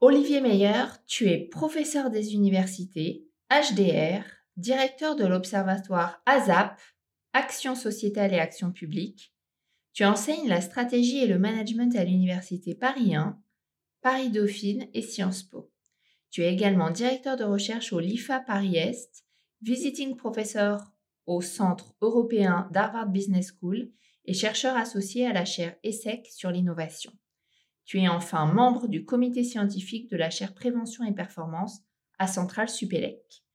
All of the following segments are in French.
Olivier Meyer, tu es professeur des universités, HDR, directeur de l'observatoire ASAP, Action sociétale et action publique. Tu enseignes la stratégie et le management à l'université Paris 1, Paris Dauphine et Sciences Po. Tu es également directeur de recherche au LIFA Paris-Est, visiting professor au Centre européen d'Harvard Business School et chercheur associé à la chaire ESSEC sur l'innovation. Tu es enfin membre du comité scientifique de la chaire Prévention et Performance à Centrale Supélec.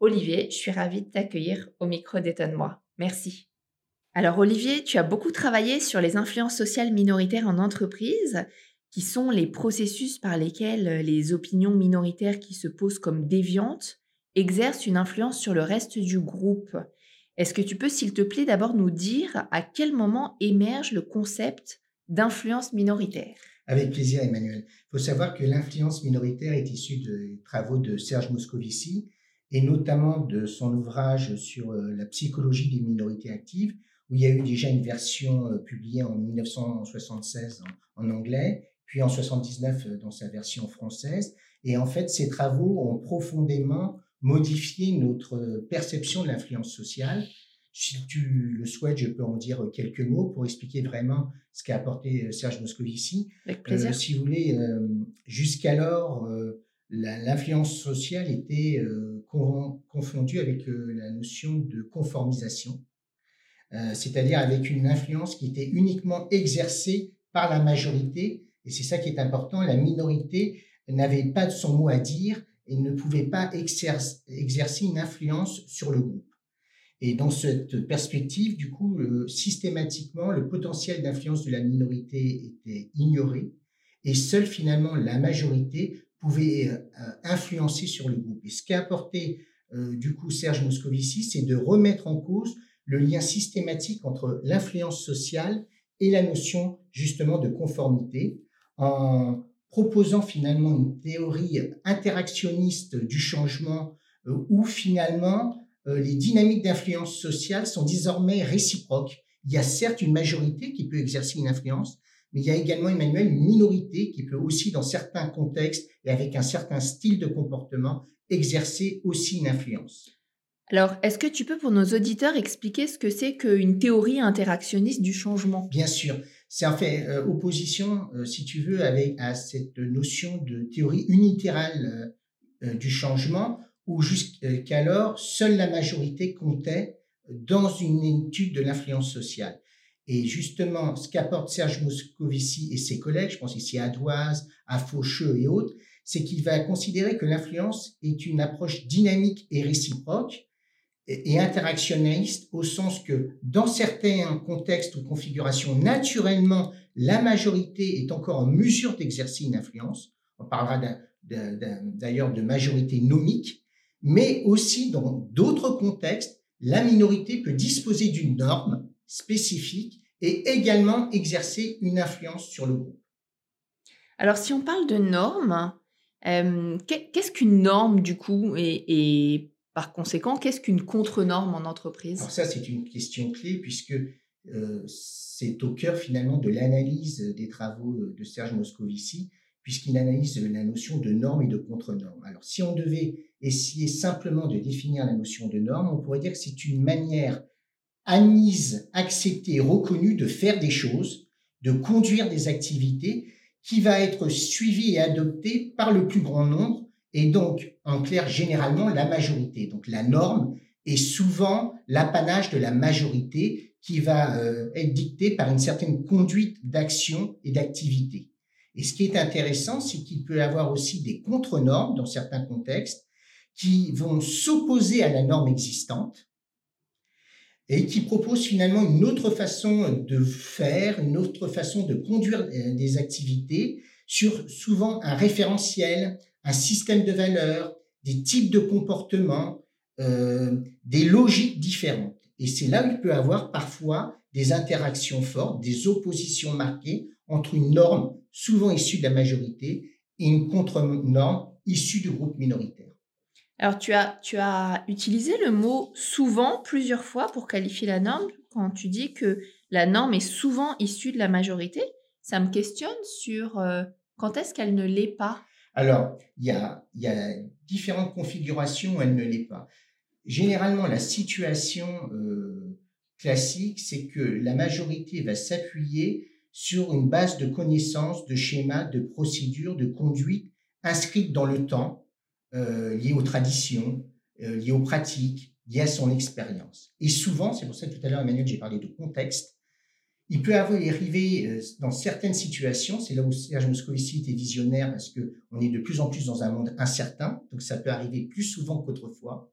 Olivier, je suis ravie de t'accueillir au micro d'Étonne-moi. Merci. Alors Olivier, tu as beaucoup travaillé sur les influences sociales minoritaires en entreprise, qui sont les processus par lesquels les opinions minoritaires qui se posent comme déviantes exercent une influence sur le reste du groupe. Est-ce que tu peux, s'il te plaît, d'abord nous dire à quel moment émerge le concept d'influence minoritaire? Avec plaisir, Emmanuel. Il faut savoir que l'influence minoritaire est issue des travaux de Serge Moscovici et notamment de son ouvrage sur euh, la psychologie des minorités actives, où il y a eu déjà une version euh, publiée en 1976 en, anglais, puis en 79 euh, dans sa version française. Et en fait, ces travaux ont profondément modifié notre perception de l'influence sociale si tu le souhaites, je peux en dire quelques mots pour expliquer vraiment ce qu'a apporté euh, Serge Moscovici. Avec plaisir. Euh, si vous voulez, euh, jusqu'alors, l'influence sociale était confondue avec la notion de conformisation, c'est-à-dire avec une influence qui était uniquement exercée par la majorité, et c'est ça qui est important, la minorité n'avait pas de son mot à dire et ne pouvait pas exercer une influence sur le groupe. Et dans cette perspective, du coup, systématiquement, le potentiel d'influence de la minorité était ignoré et seule finalement la majorité pouvait euh, influencer sur le groupe. Et ce qu'a apporté euh, du coup Serge Moscovici, c'est de remettre en cause le lien systématique entre l'influence sociale et la notion justement de conformité en proposant finalement une théorie interactionniste du changement euh, où finalement euh, les dynamiques d'influence sociale sont désormais réciproques. Il y a certes une majorité qui peut exercer une influence, mais il y a également, Emmanuel, une minorité qui peut aussi, dans certains contextes et avec un certain style de comportement, exercer aussi une influence. Alors, est-ce que tu peux, pour nos auditeurs, expliquer ce que c'est qu'une théorie interactionniste du changement? Bien sûr. C'est en fait euh, opposition, euh, si tu veux, avec, à cette notion de théorie unitérale du changement, où jusqu'alors, seule la majorité comptait dans une étude de l'influence sociale. Et justement, ce qu'apporte Serge Moscovici et ses collègues, je pense ici à Doise, à Faucheux et autres, c'est qu'il va considérer que l'influence est une approche dynamique et réciproque et interactionniste au sens que dans certains contextes ou configurations, naturellement, la majorité est encore en mesure d'exercer une influence. On parlera d'ailleurs de majorité nomique, mais aussi dans d'autres contextes, la minorité peut disposer d'une norme spécifique et également exercer une influence sur le groupe. Alors si on parle de normes, euh, qu'est-ce qu'une norme du coup et, par conséquent, qu'est-ce qu'une contre-norme en entreprise? Alors ça, c'est une question clé puisque euh, c'est au cœur finalement de l'analyse des travaux de Serge Moscovici puisqu'il analyse la notion de norme et de contre-norme. Alors, si on devait essayer simplement de définir la notion de norme, on pourrait dire que c'est une manière admise, acceptée, reconnue de faire des choses, de conduire des activités qui va être suivie et adoptée par le plus grand nombre et donc, en clair, généralement la majorité. Donc, la norme est souvent l'apanage de la majorité qui va euh, être dictée par une certaine conduite d'action et d'activité. Et ce qui est intéressant, c'est qu'il peut y avoir aussi des contre-normes dans certains contextes qui vont s'opposer à la norme existante et qui proposent finalement une autre façon de faire, une autre façon de conduire euh, des activités sur souvent un référentiel, un système de valeurs, des types de comportements, euh, des logiques différentes. Et c'est là où il peut avoir parfois des interactions fortes, des oppositions marquées entre une norme souvent issue de la majorité et une contre-norme issue du groupe minoritaire. Alors, tu as, tu as utilisé le mot souvent plusieurs fois pour qualifier la norme quand tu dis que la norme est souvent issue de la majorité. Ça me questionne sur euh, quand est-ce qu'elle ne l'est pas? Alors, il y a, y a différentes configurations où elle ne l'est pas. Généralement, la situation euh, classique, c'est que la majorité va s'appuyer sur une base de connaissances, de schémas, de procédures, de conduites inscrites dans le temps, euh, liées aux traditions, euh, liées aux pratiques, liées à son expérience. Et souvent, c'est pour ça que tout à l'heure, Emmanuel, j'ai parlé de contexte, il peut arriver euh, dans certaines situations, c'est là où Serge Moscovici était visionnaire parce que on est de plus en plus dans un monde incertain, donc ça peut arriver plus souvent qu'autrefois.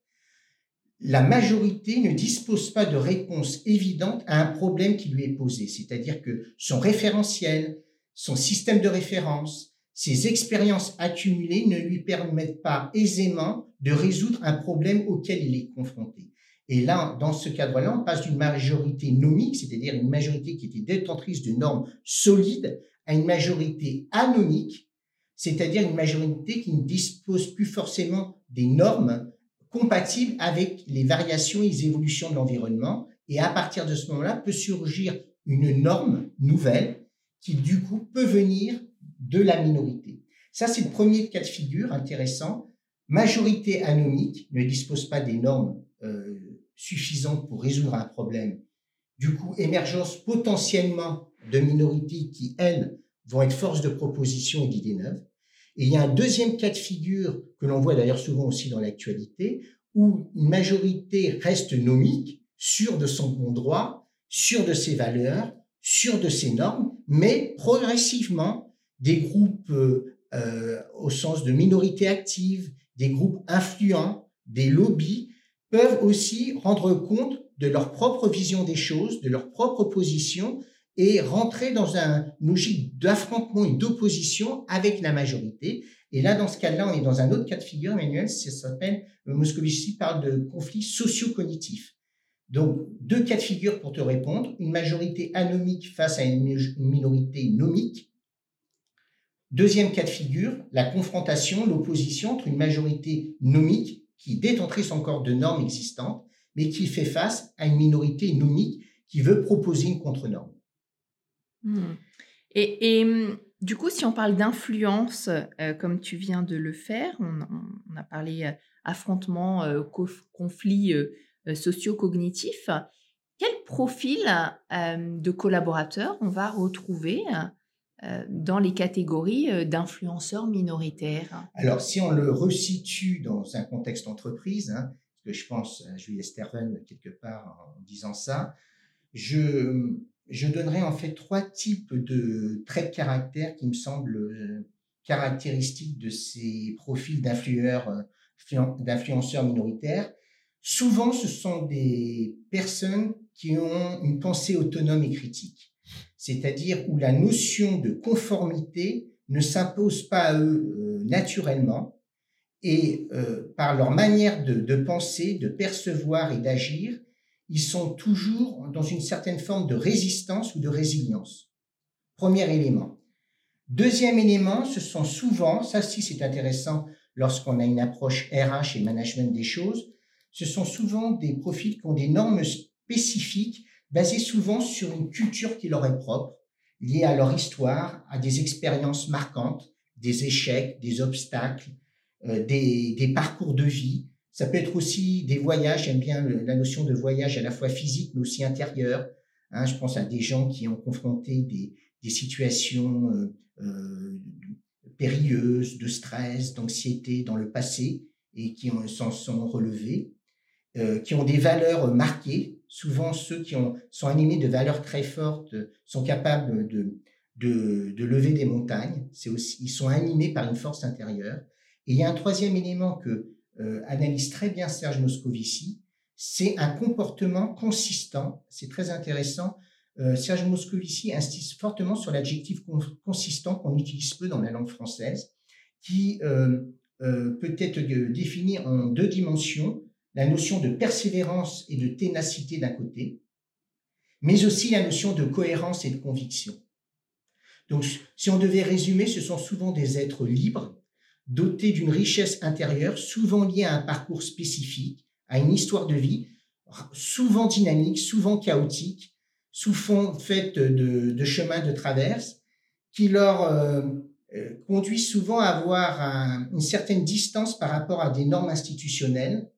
La majorité ne dispose pas de réponse évidente à un problème qui lui est posé, c'est-à-dire que son référentiel, son système de référence, ses expériences accumulées ne lui permettent pas aisément de résoudre un problème auquel il est confronté. Et là, dans ce cadre-là, on passe d'une majorité nomique, c'est-à-dire une majorité qui était détentrice de normes solides, à une majorité anomique, c'est-à-dire une majorité qui ne dispose plus forcément des normes compatibles avec les variations et les évolutions de l'environnement. Et à partir de ce moment-là, peut surgir une norme nouvelle qui, du coup, peut venir de la minorité. Ça, c'est le premier cas de figure intéressant. Majorité anomique ne dispose pas des normes euh, suffisante pour résoudre un problème. Du coup, émergence potentiellement de minorités qui, elles, vont être force de proposition et d'idées neuves. Et il y a un deuxième cas de figure que l'on voit d'ailleurs souvent aussi dans l'actualité, où une majorité reste nomique, sûre de son bon droit, sûre de ses valeurs, sûre de ses normes, mais progressivement, des groupes euh, euh au sens de minorités actives, des groupes influents, des lobbies peuvent aussi rendre compte de leur propre vision des choses, de leur propre position et rentrer dans un logique d'affrontement et d'opposition avec la majorité. Et là, dans ce cas-là, on est dans un autre cas de figure, Emmanuel, ça s'appelle, euh, Moscovici parle de conflit socio-cognitif. Donc, deux cas de figure pour te répondre. Une majorité anomique face à une minorité nomique. Deuxième cas de figure, la confrontation, l'opposition entre une majorité nomique qui est détentrice encore de normes existantes, mais qui fait face à une minorité nomique qui veut proposer une contre-norme. Hmm. Et, hum, du coup, si on parle d'influence, euh, comme tu viens de le faire, on, a parlé euh, affrontement, euh, conflit socio-cognitif, quel profil de collaborateurs on va retrouver euh, dans les catégories euh, d'influenceurs minoritaires Alors, si on le resitue dans un contexte entreprise, hein, que je pense à Julie Sterven quelque part en disant ça, je, je donnerai en fait trois types de traits de caractère qui me semblent euh, caractéristiques de ces profils d'influenceurs minoritaires. Souvent, ce sont des personnes qui ont une pensée autonome et critique c'est-à-dire où la notion de conformité ne s'impose pas à eux euh, naturellement et euh, par leur manière de, penser, de percevoir et d'agir, ils sont toujours dans une certaine forme de résistance ou de résilience. Premier élément. Deuxième élément, ce sont souvent, ça c'est intéressant lorsqu'on a une approche RH et management des choses, ce sont souvent des profils qui ont des normes spécifiques basés souvent sur une culture qui leur est propre, liée à leur histoire, à des expériences marquantes, des échecs, des obstacles, euh, des, parcours de vie. Ça peut être aussi des voyages, j'aime bien la notion de voyage à la fois physique mais aussi intérieur. Hein, je pense à des gens qui ont confronté des, situations euh, euh, périlleuses, de stress, d'anxiété dans le passé et qui s'en sont relevés, qui ont des valeurs marquées, souvent ceux qui ont, sont animés de valeurs très fortes sont capables de, lever des montagnes. C'est aussi, ils sont animés par une force intérieure. Et il y a un troisième élément que euh, analyse très bien Serge Moscovici, c'est un comportement consistant. C'est très intéressant. Serge Moscovici insiste fortement sur l'adjectif consistant qu'on utilise peu dans la langue française, qui peut être défini en deux dimensions, la notion de persévérance et de ténacité d'un côté, mais aussi la notion de cohérence et de conviction. Donc, si on devait résumer, ce sont souvent des êtres libres, dotés d'une richesse intérieure, souvent liée à un parcours spécifique, à une histoire de vie, souvent dynamique, souvent chaotique, sous fond fait de, de chemins de traverse, qui leur euh, euh, conduit souvent à avoir une certaine distance par rapport à des normes institutionnelles,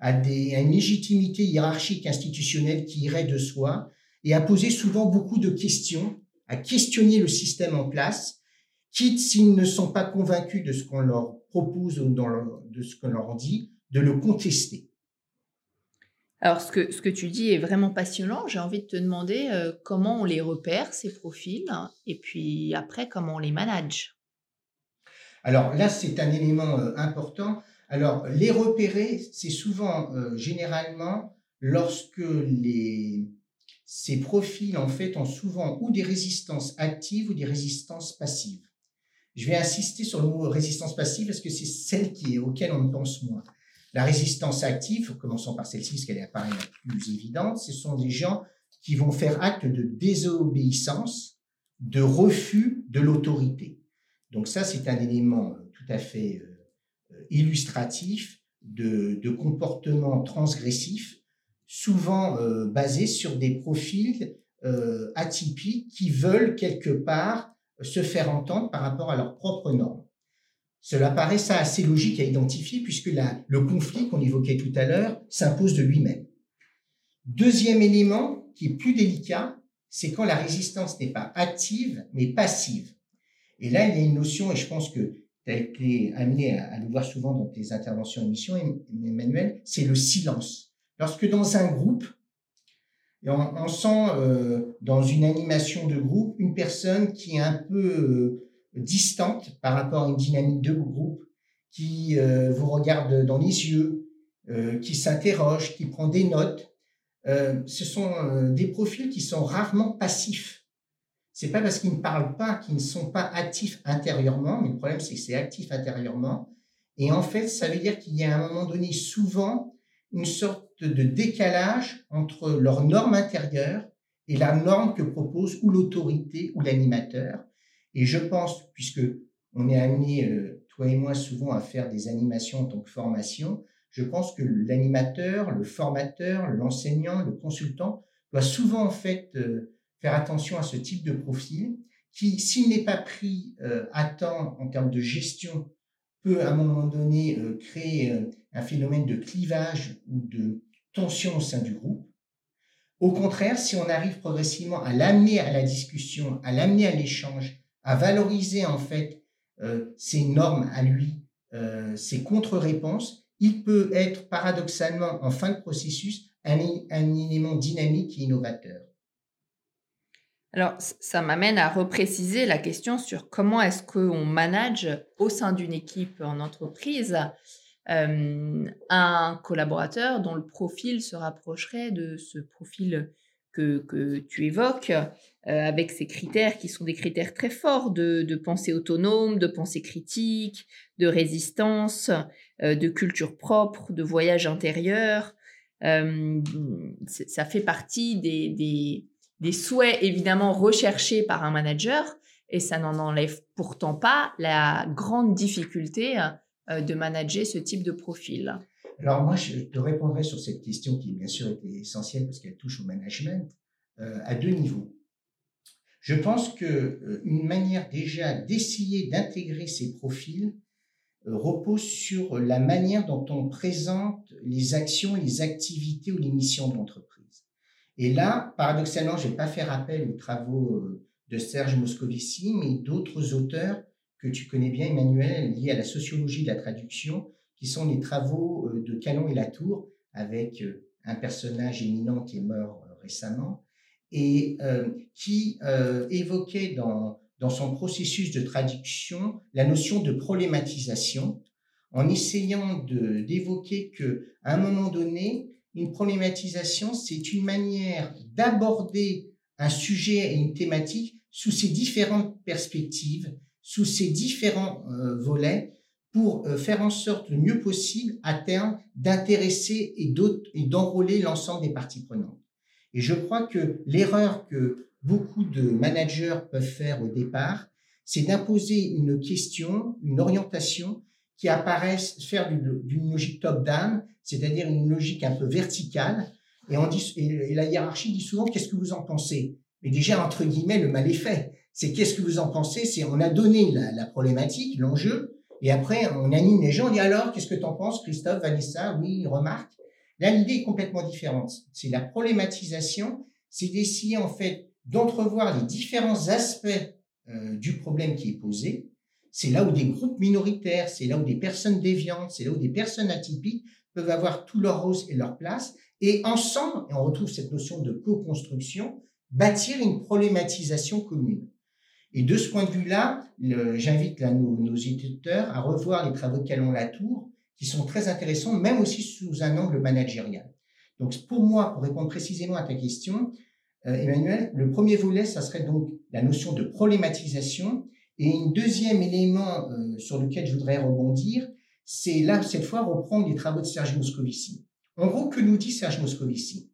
à, des, à une légitimité hiérarchique institutionnelle qui irait de soi, et à poser souvent beaucoup de questions, à questionner le système en place, quitte s'ils ne sont pas convaincus de ce qu'on leur propose ou de ce qu'on leur dit, de le contester. Alors, ce que, ce que tu dis est vraiment passionnant. J'ai envie de te demander euh, comment on les repère, ces profils, et puis après, comment on les manage. Alors là, c'est un élément euh, important. Alors, les repérer, c'est souvent, euh, généralement, lorsque les, ces profils, en fait, ont souvent ou des résistances actives ou des résistances passives. Je vais insister sur le mot résistance passive parce que c'est celle qui est, auquel on pense moins. La résistance active, commençons par celle-ci, parce qu'elle apparaît la plus évidente, ce sont des gens qui vont faire acte de désobéissance, de refus de l'autorité. Donc ça, c'est un élément euh, tout à fait euh, illustratif de, de comportement transgressif souvent euh, basés sur des profils euh, atypiques qui veulent quelque part se faire entendre par rapport à leurs propres normes. Cela paraît ça assez logique à identifier puisque le conflit qu'on évoquait tout à l'heure s'impose de lui-même. Deuxième élément qui est plus délicat, c'est quand la résistance n'est pas active mais passive. Et là, il y a une notion, et je pense que tu as été amené à, le voir souvent dans tes interventions émission, Emmanuel, c'est le silence. Lorsque dans un groupe, on, sent euh, dans une animation de groupe une personne qui est un peu euh, distante par rapport à une dynamique de groupe, qui euh, vous regarde dans les yeux, qui s'interroge, qui prend des notes. ce sont des profils qui sont rarement passifs. C'est pas parce qu'ils ne parlent pas qu'ils ne sont pas actifs intérieurement, mais le problème c'est que c'est actif intérieurement. Et en fait, ça veut dire qu'il y a à un moment donné souvent une sorte de décalage entre leur norme intérieure et la norme que propose ou l'autorité ou l'animateur. Et je pense, puisque on est amené, euh, toi et moi, souvent à faire des animations en tant que formation, je pense que l'animateur, le formateur, l'enseignant, le consultant doit souvent en fait euh, faire attention à ce type de profil qui, s'il n'est pas pris euh, à temps en termes de gestion, peut à un moment donné créer un phénomène de clivage ou de tension au sein du groupe. Au contraire, si on arrive progressivement à l'amener à la discussion, à l'amener à l'échange, à valoriser en fait euh, ses normes à lui, euh, ses contre-réponses, il peut être paradoxalement en fin de processus un élément dynamique et innovateur. Alors, ça m'amène à repréciser la question sur comment est-ce qu'on manage au sein d'une équipe en entreprise euh, un collaborateur dont le profil se rapprocherait de ce profil que, que tu évoques, euh, avec ces critères qui sont des critères très forts de, de pensée autonome, de pensée critique, de résistance, euh, de culture propre, de voyage intérieur. ça fait partie des, des, des souhaits évidemment recherchés par un manager et ça n'en enlève pourtant pas la grande difficulté euh, de manager ce type de profil Alors moi, je te répondrai sur cette question qui bien sûr était essentielle parce qu'elle touche au management euh, à deux niveaux. Je pense que euh, une manière déjà d'essayer d'intégrer ces profils repose sur la manière dont on présente les actions, les activités ou les missions de l'entreprise. Et là, paradoxalement, je vais pas faire appel aux travaux de Serge Moscovici, mais d'autres auteurs que tu connais bien, Emmanuel, lié à la sociologie de la traduction, qui sont les travaux euh, de Calon et Latour, avec euh, un personnage éminent qui est mort euh, récemment, et qui évoquait dans, dans son processus de traduction la notion de problématisation, en essayant d'évoquer que un moment donné, une problématisation, c'est une manière d'aborder un sujet et une thématique sous ces différentes perspectives, sous ces différents euh, volets, pour euh, faire en sorte le mieux possible à terme d'intéresser et d'enrôler l'ensemble des parties prenantes. Et je crois que l'erreur que beaucoup de managers peuvent faire au départ, c'est d'imposer une question, une orientation qui apparaisse faire d'une logique top-down, c'est-à-dire une logique un peu verticale. Et, on dit, et la hiérarchie dit souvent qu'est-ce que vous en pensez? Mais déjà, entre guillemets, le mal est fait. C'est qu'est-ce que vous en pensez? C'est on a donné la, problématique, l'enjeu, et après on anime les gens. On dit alors, qu'est-ce que tu en penses, Christophe, Vanessa? Oui, remarque. Là, l'idée est complètement différente. C'est la problématisation, c'est d'essayer en fait d'entrevoir les différents aspects euh, du problème qui est posé, c'est là où des groupes minoritaires, c'est là où des personnes déviantes, c'est là où des personnes atypiques peuvent avoir tout leur rôle et leur place, et ensemble, et on retrouve cette notion de co-construction, bâtir une problématisation commune. Et de ce point de vue-là, j'invite nos, nos, éditeurs à revoir les travaux de Calon Latour, qui sont très intéressants, même aussi sous un angle managérial. Donc pour moi, pour répondre précisément à ta question, euh, Emmanuel, le premier volet, ça serait donc la notion de problématisation et un deuxième élément euh, sur lequel je voudrais rebondir, c'est là, cette fois, reprendre les travaux de Serge Moscovici. En gros, que nous dit Serge Moscovici?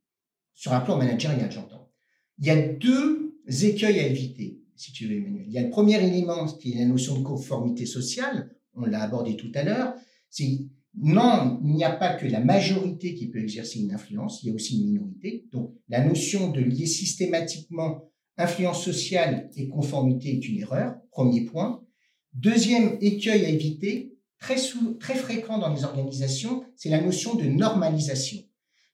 Sur un plan managérial, j'entends. Il y a deux écueils à éviter, si tu veux, Emmanuel. Il y a le premier élément, qui est la notion de conformité sociale, on l'a abordé tout à l'heure, c'est non, il n'y a pas que la majorité qui peut exercer une influence, il y a aussi une minorité. Donc, la notion de lier systématiquement influence sociale et conformité est une erreur, premier point. Deuxième écueil à éviter, très, très fréquent dans les organisations, c'est la notion de normalisation,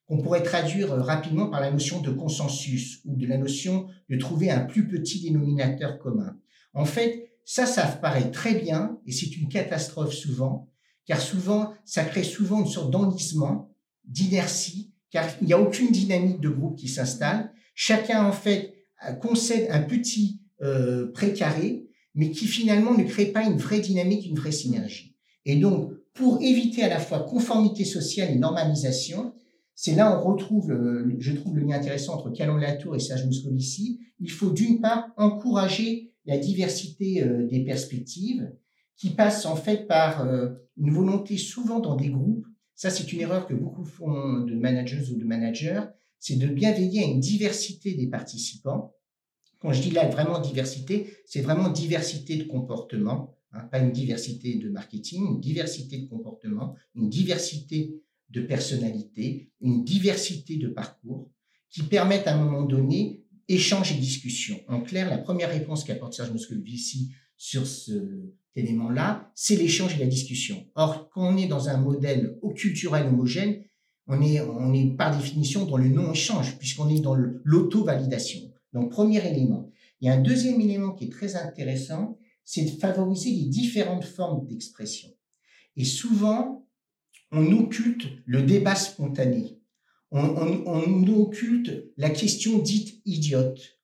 qu'on pourrait traduire euh, rapidement par la notion de consensus ou de la notion de trouver un plus petit dénominateur commun. En fait, ça, ça paraît très bien et c'est une catastrophe souvent, car souvent, ça crée souvent une sorte d'enlisement, d'inertie, car il n'y a aucune dynamique de groupe qui s'installe. Chacun, en fait, concède un petit euh, précaré, mais qui finalement ne crée pas une vraie dynamique, une vraie synergie. Et donc, pour éviter à la fois conformité sociale et normalisation, c'est là on retrouve, je trouve le lien intéressant entre Calon Latour et Serge Moscovici. Il faut d'une part encourager la diversité euh, des perspectives, qui passe en fait par euh, une volonté souvent dans des groupes. Ça, c'est une erreur que beaucoup font de managers ou de managers c'est de bien veiller à une diversité des participants. Quand je dis là vraiment diversité, c'est vraiment diversité de comportement, hein, pas une diversité de marketing, une diversité de comportement, une diversité de personnalité, une diversité de parcours qui permettent à un moment donné échange et discussion. En clair, la première réponse qu'apporte Serge Moscovici sur cet élément-là, c'est l'échange et la discussion. Or, quand on est dans un modèle culturel homogène, on est, on est par définition dans le non-échange, puisqu'on est dans l'auto-validation. Donc, premier élément. Il y a un deuxième élément qui est très intéressant, c'est de favoriser les différentes formes d'expression. Et souvent, on occulte le débat spontané. On, on, occulte la question dite idiote.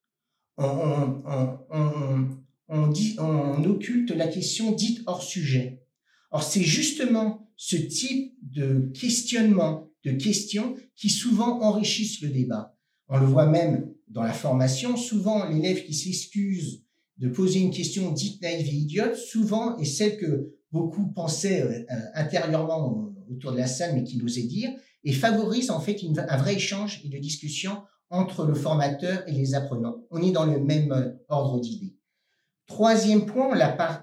On, on, dit, on occulte la question dite hors sujet. Or, c'est justement ce type de questionnement de questions qui souvent enrichissent le débat. On le voit même dans la formation, souvent l'élève qui s'excuse de poser une question dite naïve et idiote, souvent est celle que beaucoup pensaient euh, euh, intérieurement autour de la salle, mais qui n'osaient dire, et favorise en fait un vrai échange et de discussion entre le formateur et les apprenants. On est dans le même euh, ordre d'idées. Troisième point,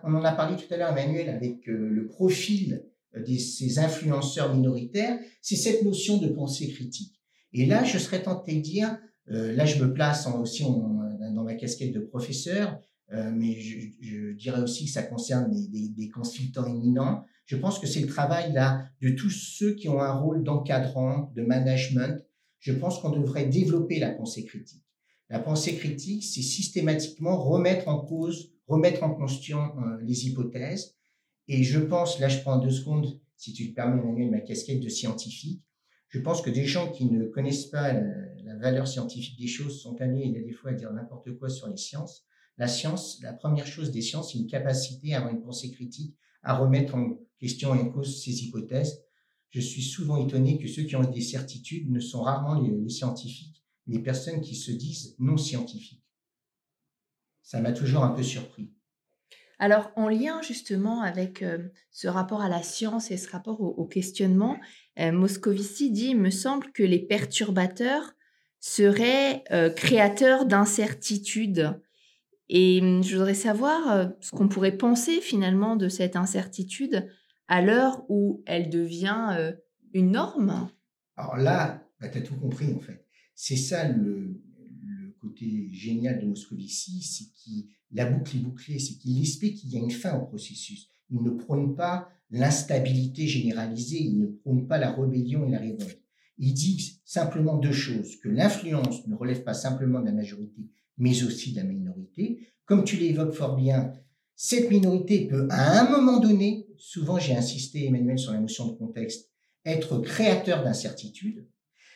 on, en a parlé tout à l'heure, Emmanuel, avec le profil de ces influenceurs minoritaires, c'est cette notion de pensée critique. Et là, je serais tenté de dire, euh, là je me place aussi dans ma casquette de professeur, euh, mais je, dirais aussi que ça concerne des, consultants éminents. Je pense que c'est le travail de tous ceux qui ont un rôle d'encadrant, de management. Je pense qu'on devrait développer la pensée critique. La pensée critique, c'est systématiquement remettre en cause, remettre en question euh, les hypothèses, et je pense, là je prends deux secondes, si tu le permets Emmanuel, ma casquette de scientifique, je pense que des gens qui ne connaissent pas la, valeur scientifique des choses sont amenés, il y a des fois, à dire n'importe quoi sur les sciences. La science, la première chose des sciences, c'est une capacité à avoir une pensée critique, à remettre en question et en cause ces hypothèses. Je suis souvent étonné que ceux qui ont des certitudes ne sont rarement les, scientifiques, les personnes qui se disent non scientifiques. Ça m'a toujours un peu surpris. Alors, en lien justement avec euh, ce rapport à la science et ce rapport au, questionnement, euh, Moscovici dit, il me semble que les perturbateurs seraient euh, créateurs d'incertitudes. Et hum, je voudrais savoir ce qu'on pourrait penser finalement de cette incertitude à l'heure où elle devient une norme. Alors là, bah, tu as tout compris en fait. C'est ça le, côté génial de Moscovici, c'est qu'il la boucle est bouclée, c'est qu'il explique qu'il y a une fin au processus. Il ne prône pas l'instabilité généralisée, il ne prône pas la rébellion et la révolte. Il dit simplement deux choses, que l'influence ne relève pas simplement de la majorité, mais aussi de la minorité. Comme tu l'évoques fort bien, cette minorité peut à un moment donné, souvent j'ai insisté Emmanuel sur la notion de contexte, être créateur d'incertitudes,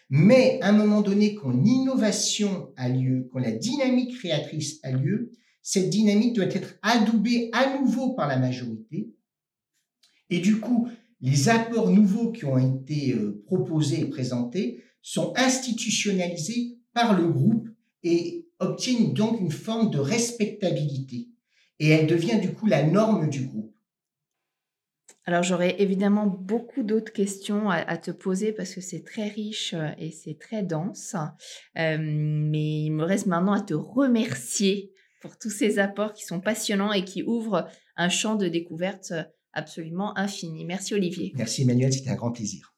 mais à un moment donné, quand l'innovation a lieu, quand la dynamique créatrice a lieu, cette dynamique doit être adoubée à nouveau par la majorité. Et du coup, les apports nouveaux qui ont été euh, proposés et présentés sont institutionnalisés par le groupe et obtiennent donc une forme de respectabilité. Et elle devient du coup la norme du groupe. Alors j'aurais évidemment beaucoup d'autres questions à, te poser parce que c'est très riche euh, et c'est très dense. Euh, mais il me reste maintenant à te remercier pour tous ces apports qui sont passionnants et qui ouvrent un champ de découverte absolument infini. Merci Olivier. Merci Emmanuel, c'était un grand plaisir.